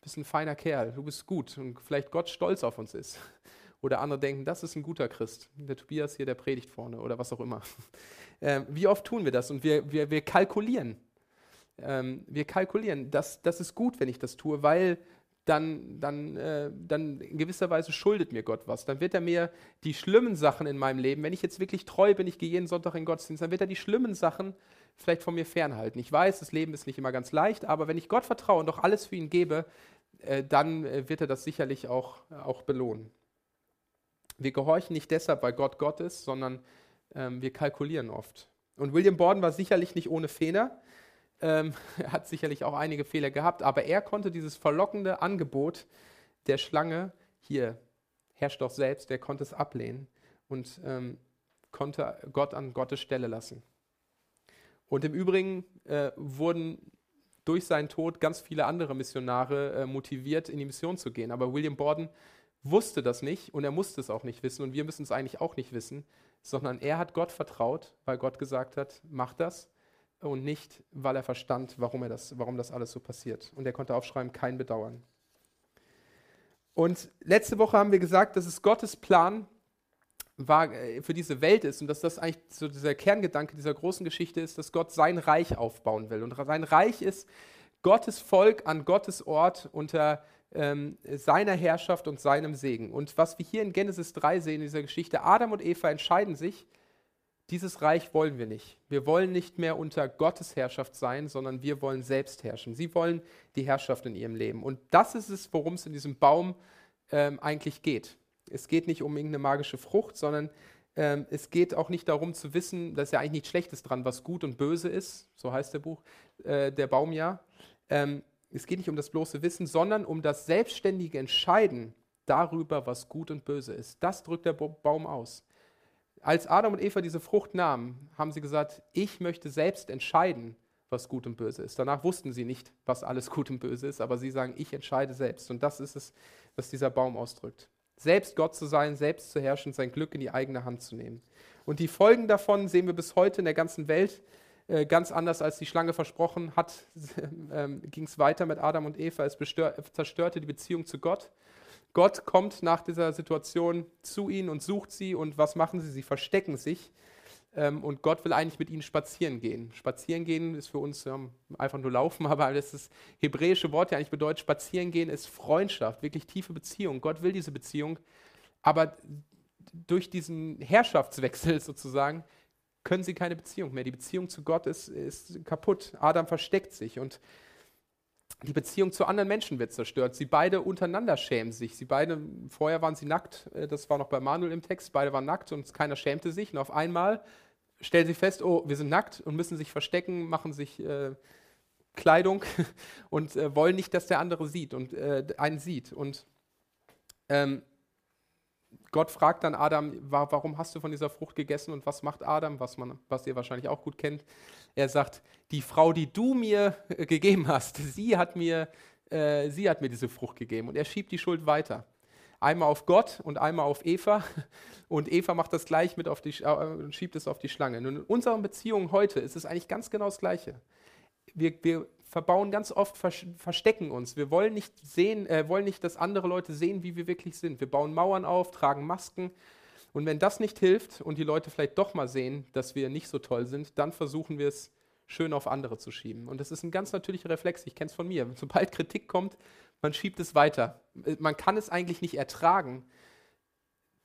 bist ein feiner Kerl, du bist gut und vielleicht Gott stolz auf uns ist. Oder andere denken, das ist ein guter Christ, der Tobias hier, der predigt vorne oder was auch immer. Ähm, wie oft tun wir das? Und wir, wir, wir kalkulieren. Ähm, wir kalkulieren, das, das ist gut, wenn ich das tue, weil dann, dann, äh, dann in gewisser Weise schuldet mir Gott was. Dann wird er mir die schlimmen Sachen in meinem Leben, wenn ich jetzt wirklich treu bin, ich gehe jeden Sonntag in Gottesdienst, dann wird er die schlimmen Sachen vielleicht von mir fernhalten. Ich weiß, das Leben ist nicht immer ganz leicht, aber wenn ich Gott vertraue und doch alles für ihn gebe, äh, dann äh, wird er das sicherlich auch, auch belohnen. Wir gehorchen nicht deshalb, weil Gott Gott ist, sondern ähm, wir kalkulieren oft. Und William Borden war sicherlich nicht ohne Fehler. Ähm, er hat sicherlich auch einige Fehler gehabt, aber er konnte dieses verlockende Angebot der Schlange, hier herrscht doch selbst, der konnte es ablehnen und ähm, konnte Gott an Gottes Stelle lassen. Und im Übrigen äh, wurden durch seinen Tod ganz viele andere Missionare äh, motiviert, in die Mission zu gehen. Aber William Borden wusste das nicht und er musste es auch nicht wissen und wir müssen es eigentlich auch nicht wissen, sondern er hat Gott vertraut, weil Gott gesagt hat, mach das und nicht, weil er verstand, warum, er das, warum das alles so passiert. Und er konnte aufschreiben, kein Bedauern. Und letzte Woche haben wir gesagt, dass es Gottes Plan war, äh, für diese Welt ist und dass das eigentlich so dieser Kerngedanke dieser großen Geschichte ist, dass Gott sein Reich aufbauen will. Und sein Reich ist Gottes Volk an Gottes Ort unter ähm, seiner Herrschaft und seinem Segen. Und was wir hier in Genesis 3 sehen in dieser Geschichte, Adam und Eva entscheiden sich, dieses Reich wollen wir nicht. Wir wollen nicht mehr unter Gottes Herrschaft sein, sondern wir wollen selbst herrschen. Sie wollen die Herrschaft in ihrem Leben. Und das ist es, worum es in diesem Baum ähm, eigentlich geht. Es geht nicht um irgendeine magische Frucht, sondern ähm, es geht auch nicht darum zu wissen, dass ja eigentlich nichts Schlechtes dran, was gut und böse ist. So heißt der Buch, äh, der Baum ja. Ähm, es geht nicht um das bloße Wissen, sondern um das selbstständige Entscheiden darüber, was gut und böse ist. Das drückt der Baum aus. Als Adam und Eva diese Frucht nahmen, haben sie gesagt, ich möchte selbst entscheiden, was gut und böse ist. Danach wussten sie nicht, was alles gut und böse ist, aber sie sagen, ich entscheide selbst. Und das ist es, was dieser Baum ausdrückt. Selbst Gott zu sein, selbst zu herrschen, sein Glück in die eigene Hand zu nehmen. Und die Folgen davon sehen wir bis heute in der ganzen Welt. Äh, ganz anders als die Schlange versprochen hat, ähm, ging es weiter mit Adam und Eva. Es zerstörte die Beziehung zu Gott. Gott kommt nach dieser Situation zu ihnen und sucht sie und was machen sie? Sie verstecken sich ähm, und Gott will eigentlich mit ihnen spazieren gehen. Spazieren gehen ist für uns ähm, einfach nur laufen, aber das ist hebräische Wort, ja eigentlich bedeutet, spazieren gehen ist Freundschaft, wirklich tiefe Beziehung. Gott will diese Beziehung, aber durch diesen Herrschaftswechsel sozusagen können sie keine Beziehung mehr. Die Beziehung zu Gott ist, ist kaputt. Adam versteckt sich und die Beziehung zu anderen Menschen wird zerstört. Sie beide untereinander schämen sich. Sie beide, vorher waren sie nackt, äh, das war noch bei Manuel im Text, beide waren nackt und keiner schämte sich. Und auf einmal stellen sie fest, oh, wir sind nackt und müssen sich verstecken, machen sich äh, Kleidung und äh, wollen nicht, dass der andere sieht und äh, einen sieht. Und ähm, Gott fragt dann Adam, warum hast du von dieser Frucht gegessen und was macht Adam, was, man, was ihr wahrscheinlich auch gut kennt. Er sagt, die Frau, die du mir äh, gegeben hast, sie hat mir, äh, sie hat mir diese Frucht gegeben. Und er schiebt die Schuld weiter. Einmal auf Gott und einmal auf Eva. Und Eva macht das gleich mit auf die, äh, schiebt es auf die Schlange. Nun, in unseren Beziehungen heute ist es eigentlich ganz genau das Gleiche. Wir, wir verbauen ganz oft, verstecken uns. Wir wollen nicht sehen, äh, wollen nicht, dass andere Leute sehen, wie wir wirklich sind. Wir bauen Mauern auf, tragen Masken. Und wenn das nicht hilft und die Leute vielleicht doch mal sehen, dass wir nicht so toll sind, dann versuchen wir es schön auf andere zu schieben. Und das ist ein ganz natürlicher Reflex. Ich kenne es von mir. Sobald Kritik kommt, man schiebt es weiter. Äh, man kann es eigentlich nicht ertragen,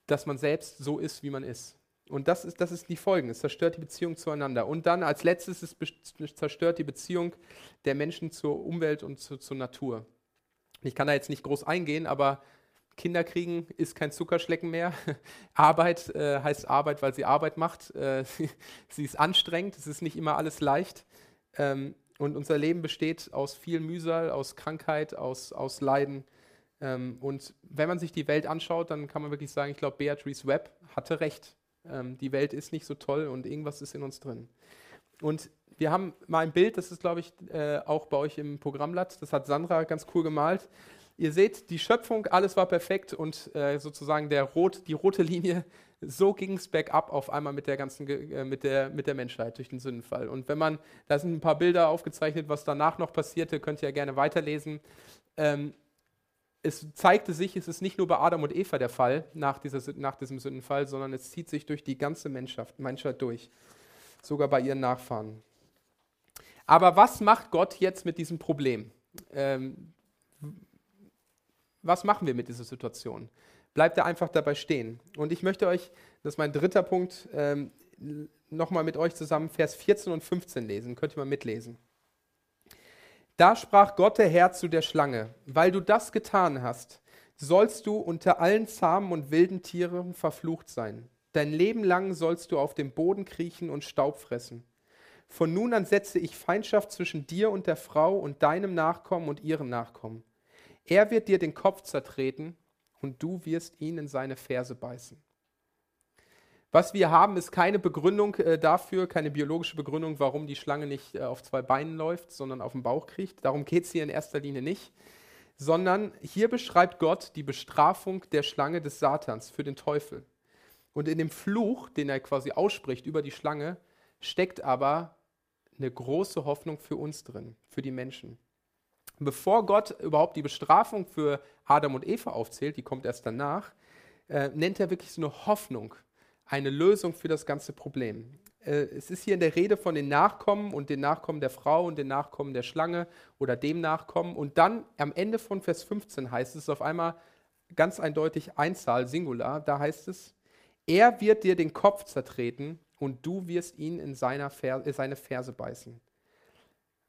dass man selbst so ist, wie man ist. Und das ist, das ist die Folgen. Es zerstört die Beziehung zueinander. Und dann als letztes, es zerstört die Beziehung der Menschen zur Umwelt und zu, zur Natur. Ich kann da jetzt nicht groß eingehen, aber Kinder kriegen ist kein Zuckerschlecken mehr. Arbeit äh, heißt Arbeit, weil sie Arbeit macht. Äh, sie, ist anstrengend, es ist nicht immer alles leicht. Ähm, und unser Leben besteht aus viel Mühsal, aus Krankheit, aus, aus Leiden. Ähm, und wenn man sich die Welt anschaut, dann kann man wirklich sagen, ich glaube, Beatrice Webb hatte recht. Ähm, die Welt ist nicht so toll und irgendwas ist in uns drin. Und wir haben mal ein Bild, das ist, glaube ich, äh, auch bei euch im Programmblatt. Das hat Sandra ganz cool gemalt. Ihr seht, die Schöpfung, alles war perfekt und äh, sozusagen der Rot, die rote Linie, so ging es bergab auf einmal mit der ganzen, äh, mit, der, mit der Menschheit durch den Sündenfall. Und wenn man, da sind ein paar Bilder aufgezeichnet, was danach noch passierte, könnt ihr ja gerne weiterlesen. Ähm, es zeigte sich, es ist nicht nur bei Adam und Eva der Fall nach, dieser, nach diesem Sündenfall, sondern es zieht sich durch die ganze Menschheit, Menschheit durch, sogar bei ihren Nachfahren. Aber was macht Gott jetzt mit diesem Problem? Ähm, was machen wir mit dieser Situation? Bleibt er einfach dabei stehen? Und ich möchte euch, das ist mein dritter Punkt, ähm, nochmal mit euch zusammen Vers 14 und 15 lesen. Könnt ihr mal mitlesen. Da sprach Gott der Herr zu der Schlange, weil du das getan hast, sollst du unter allen zahmen und wilden Tieren verflucht sein. Dein Leben lang sollst du auf dem Boden kriechen und Staub fressen. Von nun an setze ich Feindschaft zwischen dir und der Frau und deinem Nachkommen und ihrem Nachkommen. Er wird dir den Kopf zertreten und du wirst ihn in seine Ferse beißen. Was wir haben, ist keine Begründung äh, dafür, keine biologische Begründung, warum die Schlange nicht äh, auf zwei Beinen läuft, sondern auf dem Bauch kriecht. Darum geht es hier in erster Linie nicht. Sondern hier beschreibt Gott die Bestrafung der Schlange des Satans für den Teufel. Und in dem Fluch, den er quasi ausspricht über die Schlange, steckt aber eine große Hoffnung für uns drin, für die Menschen bevor Gott überhaupt die Bestrafung für Adam und Eva aufzählt, die kommt erst danach, äh, nennt er wirklich so eine Hoffnung, eine Lösung für das ganze Problem. Äh, es ist hier in der Rede von den Nachkommen und den Nachkommen der Frau und den Nachkommen der Schlange oder dem Nachkommen. Und dann am Ende von Vers 15 heißt es auf einmal ganz eindeutig Einzahl, Singular, da heißt es, er wird dir den Kopf zertreten und du wirst ihn in seine Ferse beißen.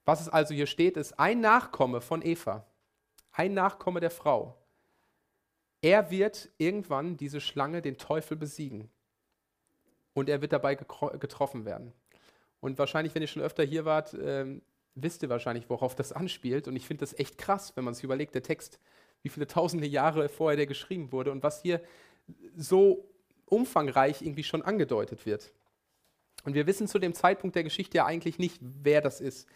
Was es also hier steht, ist ein Nachkomme von Eva, ein Nachkomme der Frau. Er wird irgendwann diese Schlange, den Teufel, besiegen. Und er wird dabei getroffen werden. Und wahrscheinlich, wenn ihr schon öfter hier wart, äh, wisst ihr wahrscheinlich, worauf das anspielt. Und ich finde das echt krass, wenn man sich überlegt, der Text, wie viele tausende Jahre vorher der geschrieben wurde und was hier so umfangreich irgendwie schon angedeutet wird. Und wir wissen zu dem Zeitpunkt der Geschichte ja eigentlich nicht, wer das ist.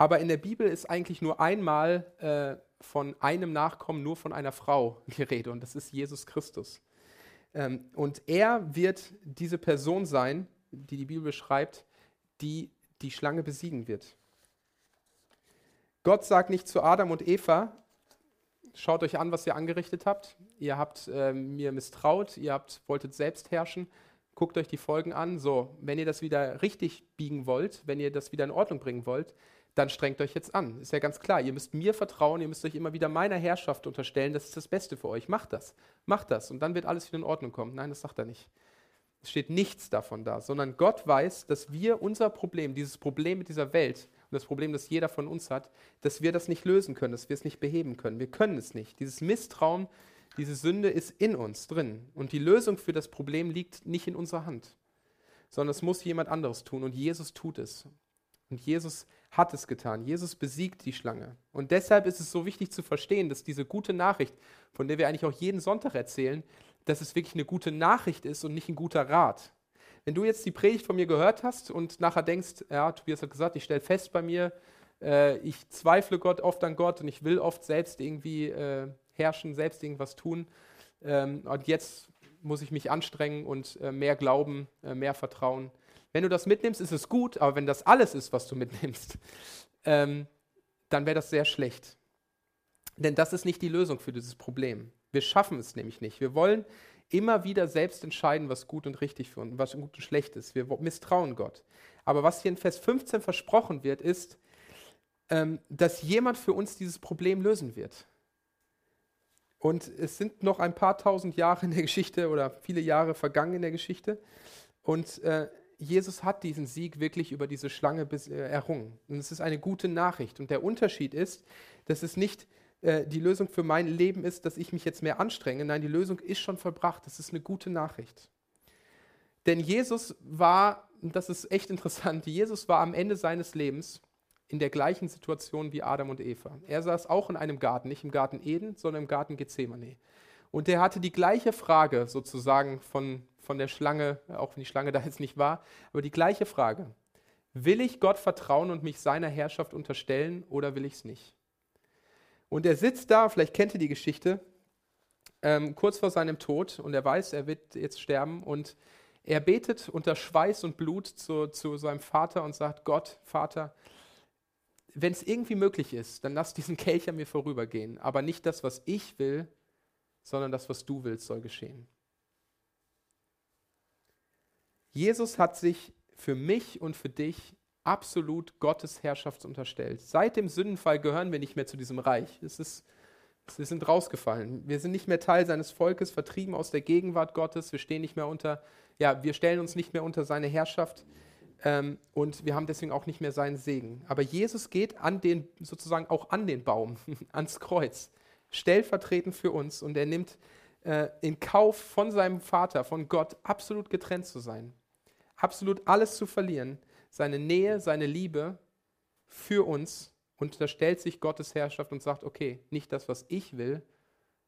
Aber in der Bibel ist eigentlich nur einmal äh, von einem Nachkommen, nur von einer Frau die Rede und das ist Jesus Christus. Ähm, und er wird diese Person sein, die die Bibel beschreibt, die die Schlange besiegen wird. Gott sagt nicht zu Adam und Eva, schaut euch an, was ihr angerichtet habt. Ihr habt äh, mir misstraut, ihr habt, wolltet selbst herrschen. Guckt euch die Folgen an. So, wenn ihr das wieder richtig biegen wollt, wenn ihr das wieder in Ordnung bringen wollt, dann strengt euch jetzt an. Ist ja ganz klar, ihr müsst mir vertrauen, ihr müsst euch immer wieder meiner Herrschaft unterstellen, das ist das Beste für euch. Macht das, macht das und dann wird alles wieder in Ordnung kommen. Nein, das sagt er nicht. Es steht nichts davon da, sondern Gott weiß, dass wir unser Problem, dieses Problem mit dieser Welt und das Problem, das jeder von uns hat, dass wir das nicht lösen können, dass wir es nicht beheben können. Wir können es nicht. Dieses Misstrauen, diese Sünde ist in uns drin und die Lösung für das Problem liegt nicht in unserer Hand, sondern es muss jemand anderes tun und Jesus tut es. Und Jesus hat es getan. Jesus besiegt die Schlange. Und deshalb ist es so wichtig zu verstehen, dass diese gute Nachricht, von der wir eigentlich auch jeden Sonntag erzählen, dass es wirklich eine gute Nachricht ist und nicht ein guter Rat. Wenn du jetzt die Predigt von mir gehört hast und nachher denkst, ja, Tobias hat gesagt, ich stelle fest bei mir, äh, ich zweifle Gott oft an Gott und ich will oft selbst irgendwie äh, herrschen, selbst irgendwas tun. Ähm, und jetzt muss ich mich anstrengen und äh, mehr glauben, äh, mehr vertrauen. Wenn du das mitnimmst, ist es gut, aber wenn das alles ist, was du mitnimmst, ähm, dann wäre das sehr schlecht. Denn das ist nicht die Lösung für dieses Problem. Wir schaffen es nämlich nicht. Wir wollen immer wieder selbst entscheiden, was gut und richtig für uns, was gut und schlecht ist. Wir misstrauen Gott. Aber was hier in Vers 15 versprochen wird, ist, ähm, dass jemand für uns dieses Problem lösen wird. Und es sind noch ein paar tausend Jahre in der Geschichte oder viele Jahre vergangen in der Geschichte. Und äh, Jesus hat diesen Sieg wirklich über diese Schlange äh, errungen. Und es ist eine gute Nachricht. Und der Unterschied ist, dass es nicht äh, die Lösung für mein Leben ist, dass ich mich jetzt mehr anstrenge. Nein, die Lösung ist schon vollbracht. Das ist eine gute Nachricht. Denn Jesus war, und das ist echt interessant, Jesus war am Ende seines Lebens in der gleichen Situation wie Adam und Eva. Er saß auch in einem Garten, nicht im Garten Eden, sondern im Garten Gethsemane. Und er hatte die gleiche Frage sozusagen von, von der Schlange, auch wenn die Schlange da jetzt nicht war, aber die gleiche Frage. Will ich Gott vertrauen und mich seiner Herrschaft unterstellen oder will ich es nicht? Und er sitzt da, vielleicht kennt ihr die Geschichte, ähm, kurz vor seinem Tod und er weiß, er wird jetzt sterben und er betet unter Schweiß und Blut zu, zu seinem Vater und sagt, Gott, Vater, wenn es irgendwie möglich ist, dann lass diesen Kelch an mir vorübergehen. Aber nicht das, was ich will, sondern das, was du willst, soll geschehen. Jesus hat sich für mich und für dich absolut Gottes Herrschaft unterstellt. Seit dem Sündenfall gehören wir nicht mehr zu diesem Reich. Es ist, wir sind rausgefallen. Wir sind nicht mehr Teil seines Volkes, vertrieben aus der Gegenwart Gottes. Wir stehen nicht mehr unter, ja, wir stellen uns nicht mehr unter seine Herrschaft. Ähm, und wir haben deswegen auch nicht mehr seinen Segen. Aber Jesus geht an den, sozusagen auch an den Baum, ans Kreuz, stellvertretend für uns und er nimmt äh, in Kauf von seinem Vater, von Gott, absolut getrennt zu sein, absolut alles zu verlieren, seine Nähe, seine Liebe für uns und da stellt sich Gottes Herrschaft und sagt, okay, nicht das, was ich will,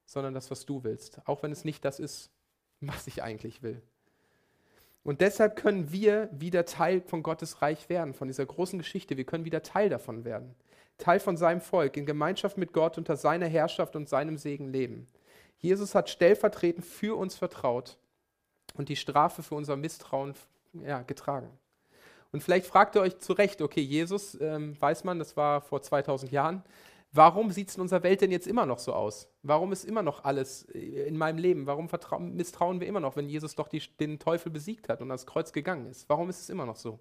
sondern das, was du willst, auch wenn es nicht das ist, was ich eigentlich will. Und deshalb können wir wieder Teil von Gottes Reich werden, von dieser großen Geschichte. Wir können wieder Teil davon werden. Teil von seinem Volk, in Gemeinschaft mit Gott unter seiner Herrschaft und seinem Segen leben. Jesus hat stellvertretend für uns vertraut und die Strafe für unser Misstrauen ja, getragen. Und vielleicht fragt ihr euch zu Recht, okay, Jesus, ähm, weiß man, das war vor 2000 Jahren, Warum sieht es in unserer Welt denn jetzt immer noch so aus? Warum ist immer noch alles äh, in meinem Leben? Warum misstrauen wir immer noch, wenn Jesus doch die, den Teufel besiegt hat und ans Kreuz gegangen ist? Warum ist es immer noch so?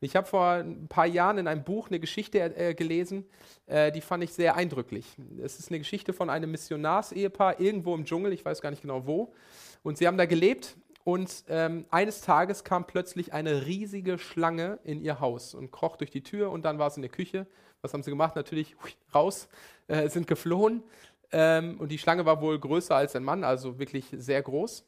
Ich habe vor ein paar Jahren in einem Buch eine Geschichte äh, gelesen, äh, die fand ich sehr eindrücklich. Es ist eine Geschichte von einem Missionarsehepaar irgendwo im Dschungel, ich weiß gar nicht genau wo. Und sie haben da gelebt und ähm, eines Tages kam plötzlich eine riesige Schlange in ihr Haus und kroch durch die Tür und dann war es in der Küche was haben sie gemacht? Natürlich raus, äh, sind geflohen. Ähm, und die Schlange war wohl größer als ein Mann, also wirklich sehr groß.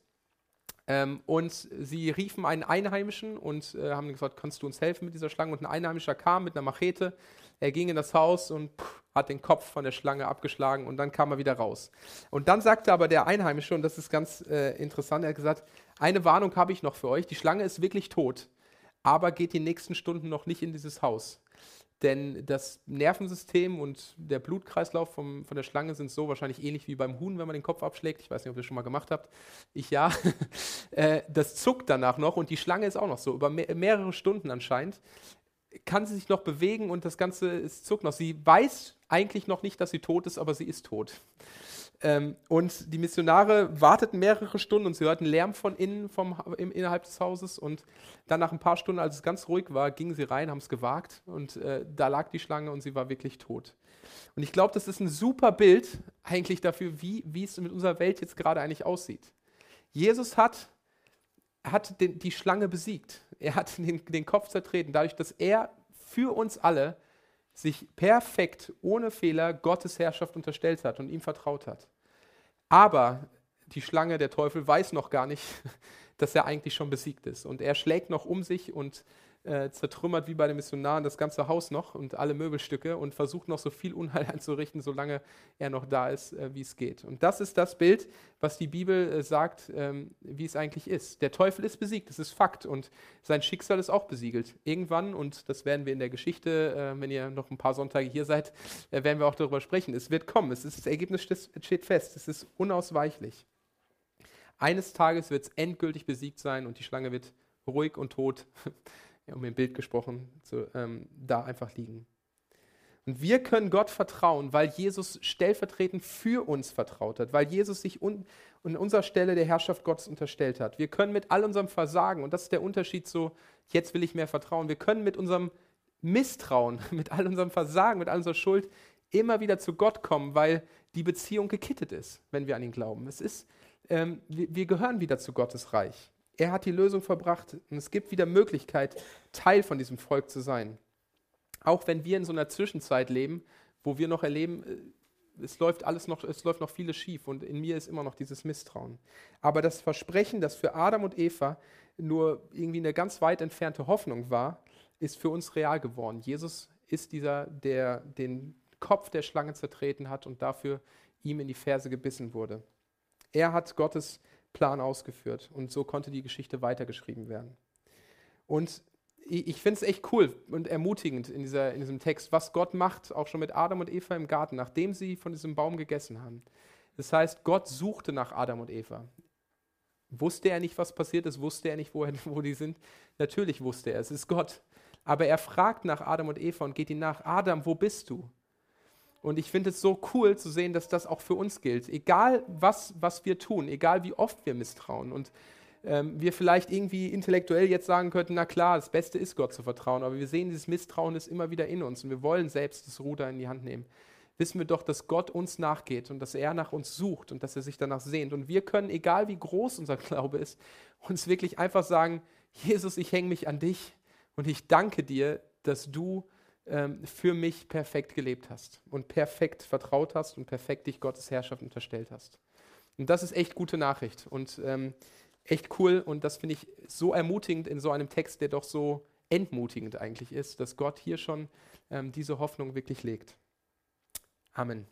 Ähm, und sie riefen einen Einheimischen und äh, haben gesagt, kannst du uns helfen mit dieser Schlange? Und ein Einheimischer kam mit einer Machete. Er ging in das Haus und pff, hat den Kopf von der Schlange abgeschlagen und dann kam er wieder raus. Und dann sagte aber der Einheimische, und das ist ganz äh, interessant, er hat gesagt, eine Warnung habe ich noch für euch, die Schlange ist wirklich tot, aber geht die nächsten Stunden noch nicht in dieses Haus. Denn das Nervensystem und der Blutkreislauf vom, von der Schlange sind so wahrscheinlich ähnlich wie beim Huhn, wenn man den Kopf abschlägt. Ich weiß nicht, ob ihr das schon mal gemacht habt. Ich ja. Äh, das zuckt danach noch und die Schlange ist auch noch so. Über mehrere Stunden anscheinend kann sie sich noch bewegen und das Ganze ist zuckt noch. Sie weiß eigentlich noch nicht, dass sie tot ist, aber sie ist tot. Ähm, und die Missionare warteten mehrere Stunden und sie hörten Lärm von innen, vom, im, innerhalb des Hauses. Und dann nach ein paar Stunden, als es ganz ruhig war, gingen sie rein, haben es gewagt und äh, da lag die Schlange und sie war wirklich tot. Und ich glaube, das ist ein super Bild eigentlich dafür, wie, es mit unserer Welt jetzt gerade eigentlich aussieht. Jesus hat, hat den, die Schlange besiegt. Er hat den, den Kopf zertreten, dadurch, dass er für uns alle sich perfekt, ohne Fehler Gottes Herrschaft unterstellt hat und ihm vertraut hat. Aber die Schlange, der Teufel, weiß noch gar nicht, dass er eigentlich schon besiegt ist. Und er schlägt noch um sich und äh, zertrümmert wie bei den Missionaren das ganze Haus noch und alle Möbelstücke und versucht noch so viel Unheil anzurichten, solange er noch da ist, äh, wie es geht. Und das ist das Bild, was die Bibel äh, sagt, ähm, wie es eigentlich ist. Der Teufel ist besiegt, das ist Fakt und sein Schicksal ist auch besiegelt. Irgendwann, und das werden wir in der Geschichte, äh, wenn ihr noch ein paar Sonntage hier seid, äh, werden wir auch darüber sprechen. Es wird kommen, es ist, das Ergebnis steht fest, es ist unausweichlich. Eines Tages wird es endgültig besiegt sein und die Schlange wird ruhig und tot ja, um im Bild gesprochen, zu, ähm, da einfach liegen. Und wir können Gott vertrauen, weil Jesus stellvertretend für uns vertraut hat, weil Jesus sich un an unserer Stelle der Herrschaft Gottes unterstellt hat. Wir können mit all unserem Versagen, und das ist der Unterschied zu, jetzt will ich mehr vertrauen, wir können mit unserem Misstrauen, mit all unserem Versagen, mit all unserer Schuld immer wieder zu Gott kommen, weil die Beziehung gekittet ist, wenn wir an ihn glauben. Es ist, ähm, wir, wir gehören wieder zu Gottes Reich. Er hat die Lösung verbracht und es gibt wieder Möglichkeit, Teil von diesem Volk zu sein. Auch wenn wir in so einer Zwischenzeit leben, wo wir noch erleben, äh, es läuft alles noch, es läuft noch vieles schief und in mir ist immer noch dieses Misstrauen. Aber das Versprechen, das für Adam und Eva nur irgendwie eine ganz weit entfernte Hoffnung war, ist für uns real geworden. Jesus ist dieser, der den Kopf der Schlange zertreten hat und dafür ihm in die Ferse gebissen wurde. Er hat Gottes Plan ausgeführt und so konnte die Geschichte weitergeschrieben werden. Und ich finde es echt cool und ermutigend in, dieser, in diesem Text, was Gott macht, auch schon mit Adam und Eva im Garten, nachdem sie von diesem Baum gegessen haben. Das heißt, Gott suchte nach Adam und Eva. Wusste er nicht, was passiert ist? Wusste er nicht, wo, er, wo die sind? Natürlich wusste er, es ist Gott. Aber er fragt nach Adam und Eva und geht ihnen nach, Adam, wo bist du? Und ich finde es so cool zu sehen, dass das auch für uns gilt. Egal was, was wir tun, egal wie oft wir misstrauen und ähm, wir vielleicht irgendwie intellektuell jetzt sagen könnten, na klar, das Beste ist Gott zu vertrauen, aber wir sehen, dieses Misstrauen ist immer wieder in uns und wir wollen selbst das Ruder in die Hand nehmen. Wissen wir doch, dass Gott uns nachgeht und dass er nach uns sucht und dass er sich danach sehnt. Und wir können, egal wie groß unser Glaube ist, uns wirklich einfach sagen, Jesus, ich hänge mich an dich und ich danke dir, dass du ähm, für mich perfekt gelebt hast und perfekt vertraut hast und perfekt dich Gottes Herrschaft unterstellt hast. Und das ist echt gute Nachricht und ähm, echt cool und das finde ich so ermutigend in so einem Text, der doch so entmutigend eigentlich ist, dass Gott hier schon ähm, diese Hoffnung wirklich legt. Amen.